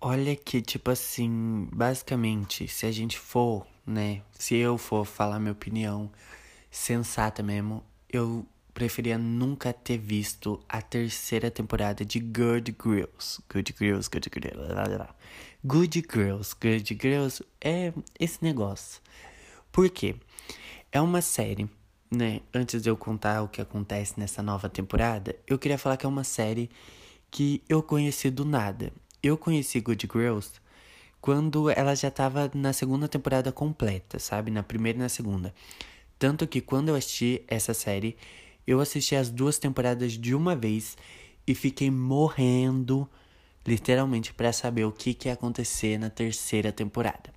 Olha que, tipo assim, basicamente, se a gente for, né? Se eu for falar minha opinião sensata mesmo, eu preferia nunca ter visto a terceira temporada de Good Girls. Good Girls, Good Girls. Good Girls, Good Girls é esse negócio. Por quê? É uma série, né? Antes de eu contar o que acontece nessa nova temporada, eu queria falar que é uma série que eu conheci do nada. Eu conheci Good Girls quando ela já tava na segunda temporada completa, sabe? Na primeira e na segunda. Tanto que quando eu assisti essa série, eu assisti as duas temporadas de uma vez e fiquei morrendo, literalmente, para saber o que, que ia acontecer na terceira temporada.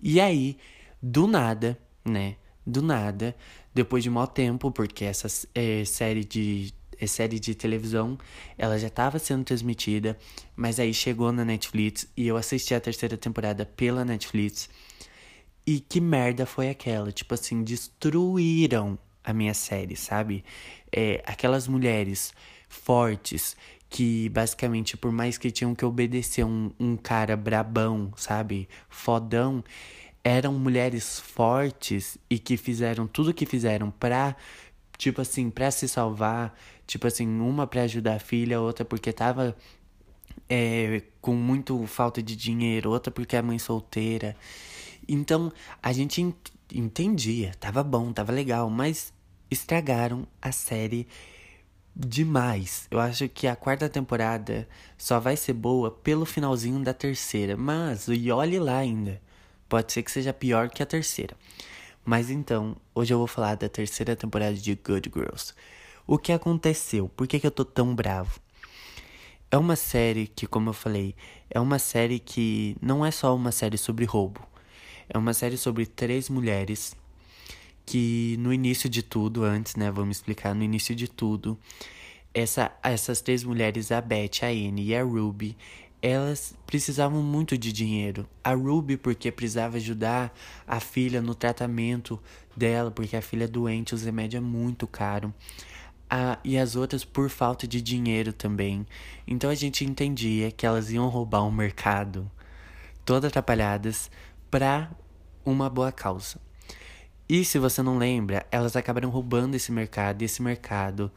E aí, do nada, né? Do nada, depois de mau tempo, porque essa é, série de série de televisão, ela já estava sendo transmitida, mas aí chegou na Netflix e eu assisti a terceira temporada pela Netflix. E que merda foi aquela? Tipo assim, destruíram a minha série, sabe? É, aquelas mulheres fortes que basicamente, por mais que tinham que obedecer um, um cara brabão, sabe? Fodão, eram mulheres fortes e que fizeram tudo o que fizeram pra Tipo assim, pra se salvar. Tipo assim, uma pra ajudar a filha, outra porque tava é, com muito falta de dinheiro, outra porque é mãe solteira. Então, a gente ent entendia, tava bom, tava legal, mas estragaram a série demais. Eu acho que a quarta temporada só vai ser boa pelo finalzinho da terceira, mas e olhe lá ainda. Pode ser que seja pior que a terceira. Mas então, hoje eu vou falar da terceira temporada de Good Girls. O que aconteceu? Por que, que eu tô tão bravo? É uma série que, como eu falei, é uma série que não é só uma série sobre roubo. É uma série sobre três mulheres que no início de tudo, antes, né, vamos explicar, no início de tudo, essa, essas três mulheres, a Beth, a Anne e a Ruby, elas precisavam muito de dinheiro. A Ruby, porque precisava ajudar a filha no tratamento dela, porque a filha é doente, os remédios é muito caro. A, e as outras por falta de dinheiro também. Então a gente entendia que elas iam roubar um mercado, todas atrapalhadas, para uma boa causa. E se você não lembra, elas acabaram roubando esse mercado, e esse mercado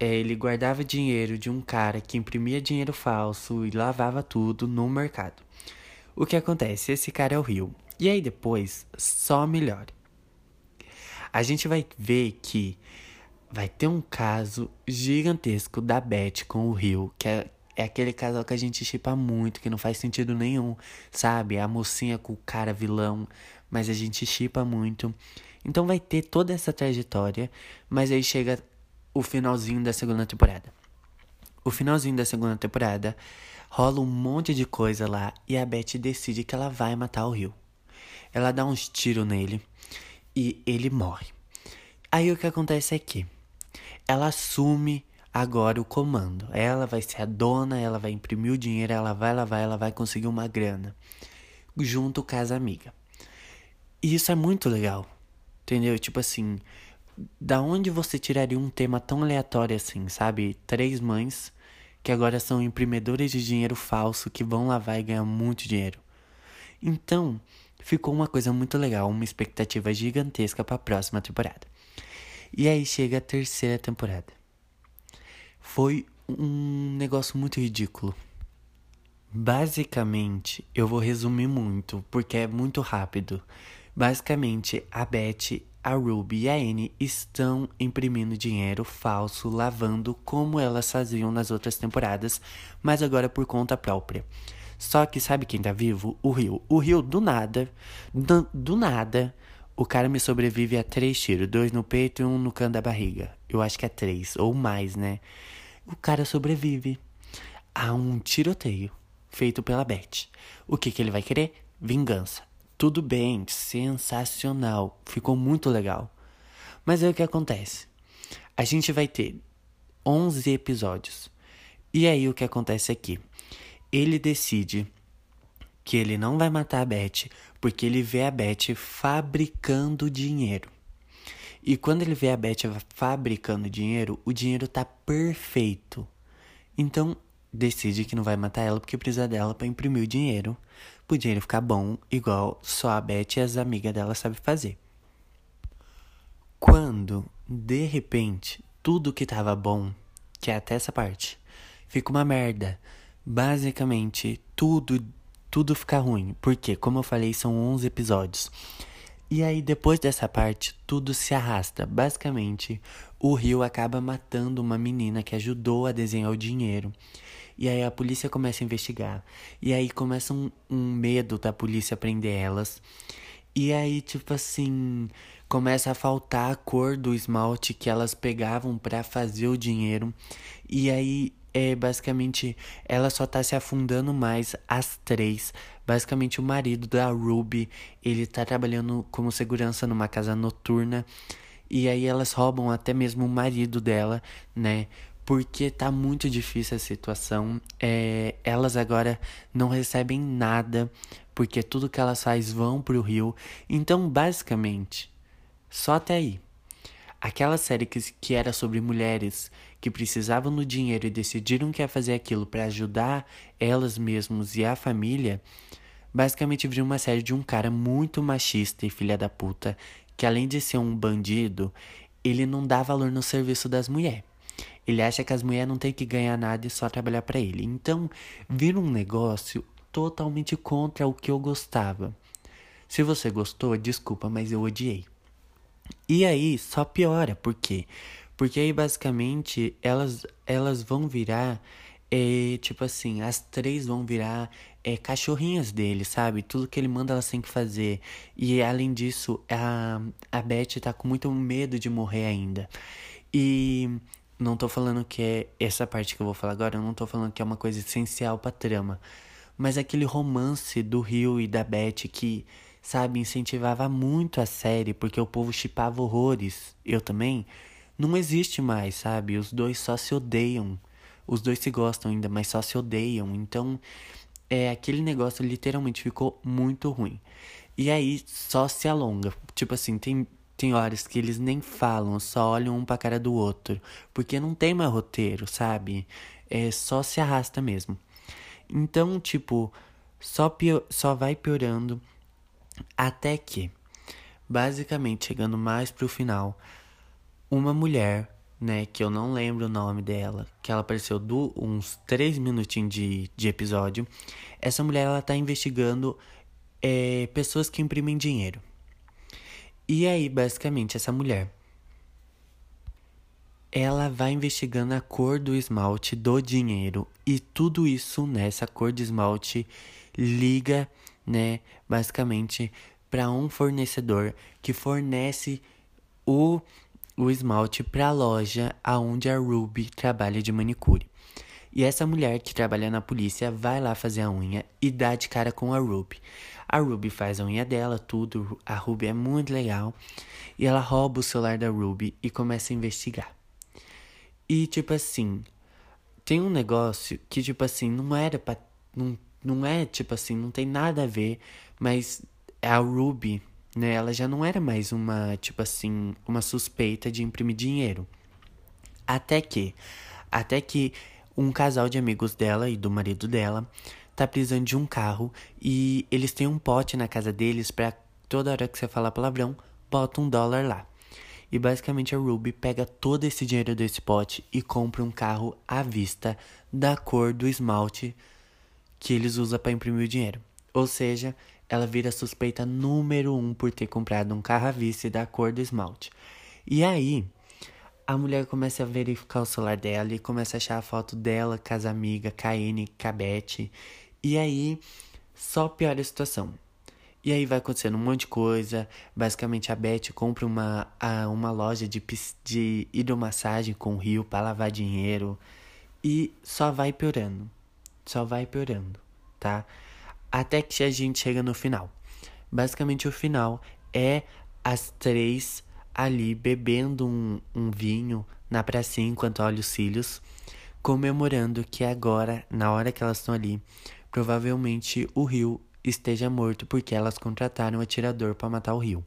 é, ele guardava dinheiro de um cara que imprimia dinheiro falso e lavava tudo no mercado. O que acontece? Esse cara é o Rio. E aí depois só melhora. A gente vai ver que vai ter um caso gigantesco da Beth com o Rio, que é, é aquele casal que a gente chipa muito, que não faz sentido nenhum, sabe? A mocinha com o cara vilão, mas a gente chipa muito. Então vai ter toda essa trajetória, mas aí chega o finalzinho da segunda temporada. O finalzinho da segunda temporada rola um monte de coisa lá e a Beth decide que ela vai matar o Rio. Ela dá uns tiros nele e ele morre. Aí o que acontece é que ela assume agora o comando. Ela vai ser a dona, ela vai imprimir o dinheiro, ela vai, ela vai, ela vai conseguir uma grana junto com as amigas. E isso é muito legal. Entendeu? Tipo assim, da onde você tiraria um tema tão aleatório assim, sabe? Três mães que agora são imprimedoras de dinheiro falso que vão lavar e ganhar muito dinheiro. Então, ficou uma coisa muito legal, uma expectativa gigantesca para a próxima temporada. E aí chega a terceira temporada. Foi um negócio muito ridículo. Basicamente, eu vou resumir muito, porque é muito rápido. Basicamente, a Beth a Ruby e a Anne estão imprimindo dinheiro falso, lavando como elas faziam nas outras temporadas, mas agora por conta própria. Só que sabe quem tá vivo? O Rio. O Rio, do nada, do, do nada, o cara me sobrevive a três tiros: dois no peito e um no canto da barriga. Eu acho que é três, ou mais, né? O cara sobrevive a um tiroteio feito pela Beth. O que, que ele vai querer? Vingança. Tudo bem, sensacional, ficou muito legal. Mas aí o que acontece? A gente vai ter 11 episódios. E aí o que acontece aqui? Ele decide que ele não vai matar a Beth porque ele vê a Beth fabricando dinheiro. E quando ele vê a Beth fabricando dinheiro, o dinheiro tá perfeito. Então decide que não vai matar ela porque precisa dela para imprimir o dinheiro, pro dinheiro ficar bom, igual só a Beth e as amigas dela sabem fazer. Quando, de repente, tudo que tava bom, que é até essa parte, fica uma merda. Basicamente, tudo, tudo fica ruim. Porque, como eu falei, são 11 episódios. E aí, depois dessa parte, tudo se arrasta. Basicamente, o Rio acaba matando uma menina que ajudou a desenhar o dinheiro. E aí a polícia começa a investigar. E aí começa um, um medo da polícia prender elas. E aí, tipo assim, começa a faltar a cor do esmalte que elas pegavam para fazer o dinheiro. E aí, é basicamente, ela só tá se afundando mais as três. Basicamente, o marido da Ruby, ele tá trabalhando como segurança numa casa noturna. E aí elas roubam até mesmo o marido dela, né? porque tá muito difícil a situação. É, elas agora não recebem nada, porque tudo que elas fazem vão pro rio. Então, basicamente, só até aí. Aquela série que, que era sobre mulheres que precisavam do dinheiro e decidiram que ia fazer aquilo para ajudar elas mesmas e a família, basicamente virou uma série de um cara muito machista e filha da puta, que além de ser um bandido, ele não dá valor no serviço das mulheres. Ele acha que as mulheres não têm que ganhar nada e só trabalhar para ele. Então, vira um negócio totalmente contra o que eu gostava. Se você gostou, desculpa, mas eu odiei. E aí, só piora, por quê? Porque aí, basicamente, elas, elas vão virar, é, tipo assim, as três vão virar é, cachorrinhas dele, sabe? Tudo que ele manda elas têm que fazer. E além disso, a, a Beth tá com muito medo de morrer ainda. E não tô falando que é essa parte que eu vou falar agora, eu não tô falando que é uma coisa essencial pra trama. Mas aquele romance do Rio e da Beth que, sabe, incentivava muito a série, porque o povo chipava horrores, eu também, não existe mais, sabe? Os dois só se odeiam. Os dois se gostam ainda, mas só se odeiam. Então, é aquele negócio literalmente ficou muito ruim. E aí só se alonga. Tipo assim, tem tem horas que eles nem falam, só olham um pra cara do outro. Porque não tem mais roteiro, sabe? É só se arrasta mesmo. Então, tipo, só, pior, só vai piorando até que, basicamente, chegando mais pro final, uma mulher, né, que eu não lembro o nome dela, que ela apareceu do, uns três minutinhos de, de episódio. Essa mulher, ela tá investigando é, pessoas que imprimem dinheiro. E aí, basicamente, essa mulher ela vai investigando a cor do esmalte do dinheiro e tudo isso nessa cor de esmalte liga, né, basicamente para um fornecedor que fornece o o esmalte para a loja aonde a Ruby trabalha de manicure. E essa mulher que trabalha na polícia vai lá fazer a unha e dá de cara com a Ruby. A Ruby faz a unha dela, tudo. A Ruby é muito legal. E ela rouba o celular da Ruby e começa a investigar. E tipo assim, tem um negócio que tipo assim, não era pra. Não, não é tipo assim, não tem nada a ver, mas a Ruby, né, ela já não era mais uma, tipo assim, uma suspeita de imprimir dinheiro. Até que, até que um casal de amigos dela e do marido dela tá precisando de um carro e eles têm um pote na casa deles para toda hora que você falar palavrão, bota um dólar lá. E basicamente a Ruby pega todo esse dinheiro desse pote e compra um carro à vista da cor do esmalte que eles usam para imprimir o dinheiro. Ou seja, ela vira suspeita número um por ter comprado um carro à vista da cor do esmalte. E aí, a mulher começa a verificar o celular dela e começa a achar a foto dela com as amigas, Kaine, Cabete. E aí só piora a situação. E aí vai acontecendo um monte de coisa. Basicamente a Beth compra uma, a, uma loja de, de hidromassagem com rio para lavar dinheiro. E só vai piorando. Só vai piorando, tá? Até que a gente chega no final. Basicamente o final é as três ali bebendo um, um vinho na pracinha enquanto olha os cílios, comemorando que agora, na hora que elas estão ali, Provavelmente o Rio esteja morto porque elas contrataram um atirador para matar o Rio.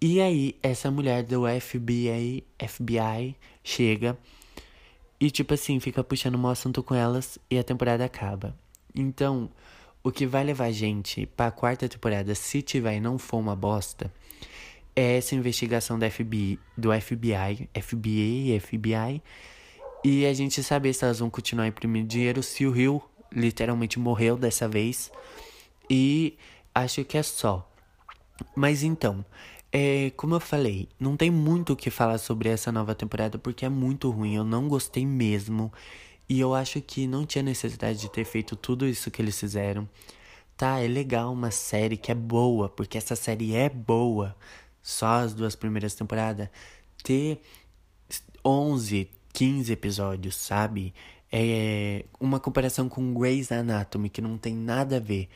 E aí essa mulher do FBI, FBI chega e tipo assim, fica puxando um assunto com elas e a temporada acaba. Então, o que vai levar a gente pra quarta temporada, se tiver e não for uma bosta, é essa investigação da FBI, do FBI, FBI, FBI, e a gente saber se elas vão continuar imprimindo dinheiro, se o Rio literalmente morreu dessa vez. E acho que é só. Mas então, é, como eu falei, não tem muito o que falar sobre essa nova temporada porque é muito ruim. Eu não gostei mesmo. E eu acho que não tinha necessidade de ter feito tudo isso que eles fizeram. Tá, é legal uma série que é boa, porque essa série é boa. Só as duas primeiras temporadas. Ter 11, 15 episódios, sabe? É uma comparação com Grey's Anatomy, que não tem nada a ver.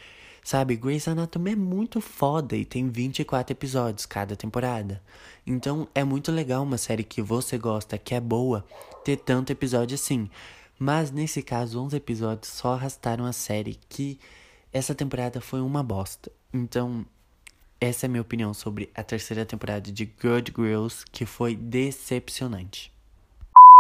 Sabe, Grey's Anatomy é muito foda e tem 24 episódios cada temporada. Então é muito legal uma série que você gosta, que é boa, ter tanto episódio assim. Mas nesse caso, 11 episódios só arrastaram a série que essa temporada foi uma bosta. Então, essa é a minha opinião sobre a terceira temporada de Good Girls, que foi decepcionante.